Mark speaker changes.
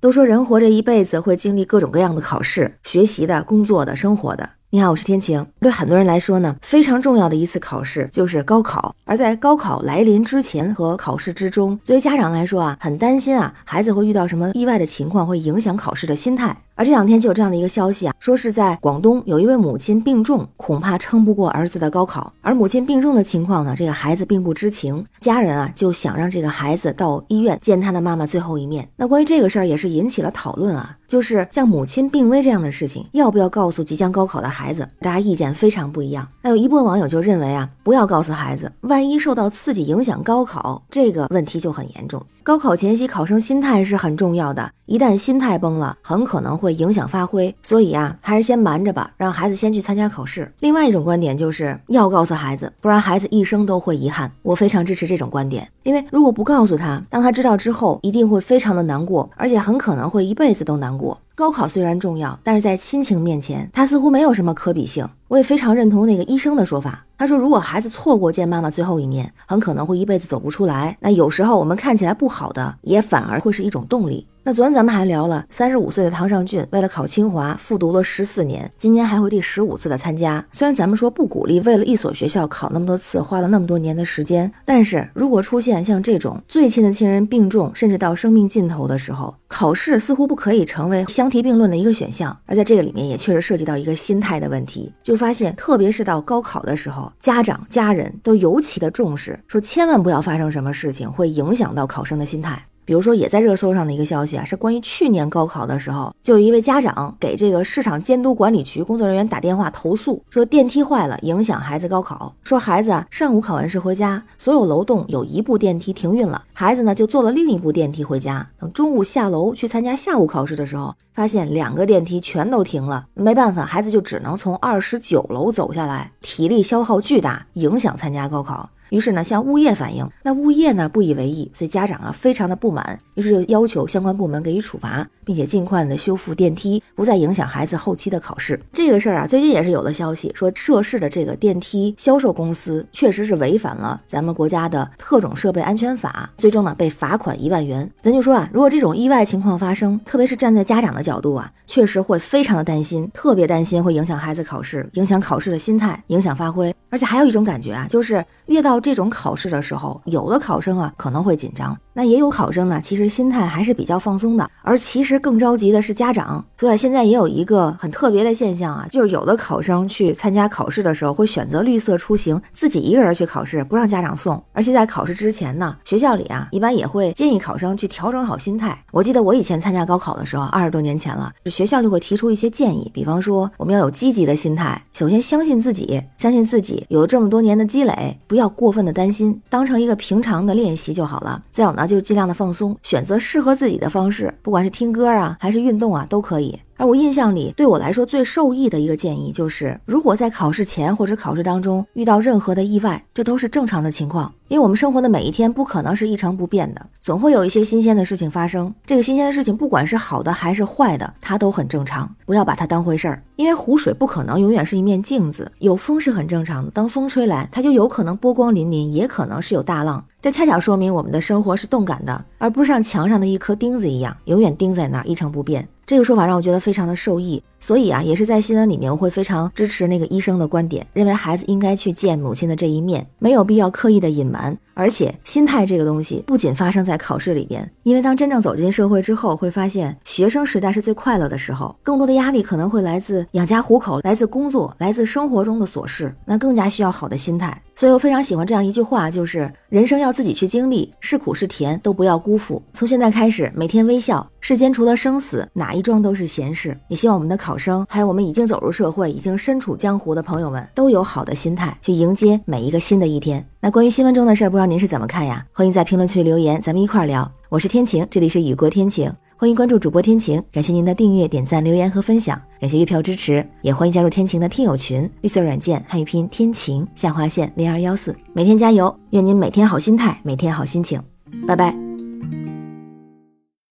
Speaker 1: 都说人活着一辈子会经历各种各样的考试，学习的、工作的、生活的。你好，我是天晴。对很多人来说呢，非常重要的一次考试就是高考。而在高考来临之前和考试之中，作为家长来说啊，很担心啊，孩子会遇到什么意外的情况，会影响考试的心态。而这两天就有这样的一个消息啊，说是在广东有一位母亲病重，恐怕撑不过儿子的高考。而母亲病重的情况呢，这个孩子并不知情，家人啊就想让这个孩子到医院见他的妈妈最后一面。那关于这个事儿也是引起了讨论啊，就是像母亲病危这样的事情，要不要告诉即将高考的孩子？大家意见非常不一样。那有一部分网友就认为啊，不要告诉孩子，万一受到刺激影响高考，这个问题就很严重。高考前夕，考生心态是很重要的，一旦心态崩了，很可能会影响发挥。所以啊，还是先瞒着吧，让孩子先去参加考试。另外一种观点就是要告诉孩子，不然孩子一生都会遗憾。我非常支持这种观点，因为如果不告诉他，当他知道之后，一定会非常的难过，而且很可能会一辈子都难过。高考虽然重要，但是在亲情面前，它似乎没有什么可比性。我也非常认同那个医生的说法。他说，如果孩子错过见妈妈最后一面，很可能会一辈子走不出来。那有时候我们看起来不好的，也反而会是一种动力。那昨天咱们还聊了，三十五岁的唐尚俊为了考清华复读了十四年，今年还会第十五次的参加。虽然咱们说不鼓励为了一所学校考那么多次，花了那么多年的时间，但是如果出现像这种最亲的亲人病重，甚至到生命尽头的时候，考试似乎不可以成为相提并论的一个选项。而在这个里面，也确实涉及到一个心态的问题，就发现特别是到高考的时候，家长家人都尤其的重视，说千万不要发生什么事情会影响到考生的心态。比如说，也在热搜上的一个消息啊，是关于去年高考的时候，就有一位家长给这个市场监督管理局工作人员打电话投诉，说电梯坏了，影响孩子高考。说孩子啊，上午考完试回家，所有楼栋有一部电梯停运了，孩子呢就坐了另一部电梯回家。等中午下楼去参加下午考试的时候，发现两个电梯全都停了，没办法，孩子就只能从二十九楼走下来，体力消耗巨大，影响参加高考。于是呢，向物业反映，那物业呢不以为意，所以家长啊非常的不满，于是就要求相关部门给予处罚，并且尽快的修复电梯，不再影响孩子后期的考试。这个事儿啊，最近也是有了消息，说涉事的这个电梯销售公司确实是违反了咱们国家的特种设备安全法，最终呢被罚款一万元。咱就说啊，如果这种意外情况发生，特别是站在家长的角度啊，确实会非常的担心，特别担心会影响孩子考试，影响考试的心态，影响发挥。而且还有一种感觉啊，就是越到这种考试的时候，有的考生啊可能会紧张，那也有考生呢，其实心态还是比较放松的。而其实更着急的是家长。所以现在也有一个很特别的现象啊，就是有的考生去参加考试的时候，会选择绿色出行，自己一个人去考试，不让家长送。而且在考试之前呢，学校里啊一般也会建议考生去调整好心态。我记得我以前参加高考的时候，二十多年前了，学校就会提出一些建议，比方说我们要有积极的心态，首先相信自己，相信自己。有这么多年的积累，不要过分的担心，当成一个平常的练习就好了。再有呢，就是尽量的放松，选择适合自己的方式，不管是听歌啊，还是运动啊，都可以。而我印象里，对我来说最受益的一个建议就是，如果在考试前或者考试当中遇到任何的意外，这都是正常的情况。因为我们生活的每一天不可能是一成不变的，总会有一些新鲜的事情发生。这个新鲜的事情，不管是好的还是坏的，它都很正常，不要把它当回事儿。因为湖水不可能永远是一面镜子，有风是很正常的。当风吹来，它就有可能波光粼粼，也可能是有大浪。这恰巧说明我们的生活是动感的，而不是像墙上的一颗钉子一样，永远钉在那儿一成不变。这个说法让我觉得非常的受益，所以啊，也是在新闻里面我会非常支持那个医生的观点，认为孩子应该去见母亲的这一面，没有必要刻意的隐瞒。而且心态这个东西不仅发生在考试里边，因为当真正走进社会之后，会发现学生时代是最快乐的时候，更多的压力可能会来自养家糊口，来自工作，来自生活中的琐事，那更加需要好的心态。所以我非常喜欢这样一句话，就是人生要自己去经历，是苦是甜都不要辜负。从现在开始，每天微笑，世间除了生死，哪一桩都是闲事。也希望我们的考生，还有我们已经走入社会、已经身处江湖的朋友们，都有好的心态去迎接每一个新的一天。那关于新闻中的事儿，不知道您是怎么看呀？欢迎在评论区留言，咱们一块儿聊。我是天晴，这里是雨过天晴。欢迎关注主播天晴，感谢您的订阅、点赞、留言和分享，感谢月票支持，也欢迎加入天晴的听友群，绿色软件汉语拼天晴下划线零二幺四，每天加油，愿您每天好心态，每天好心情，拜拜。thank you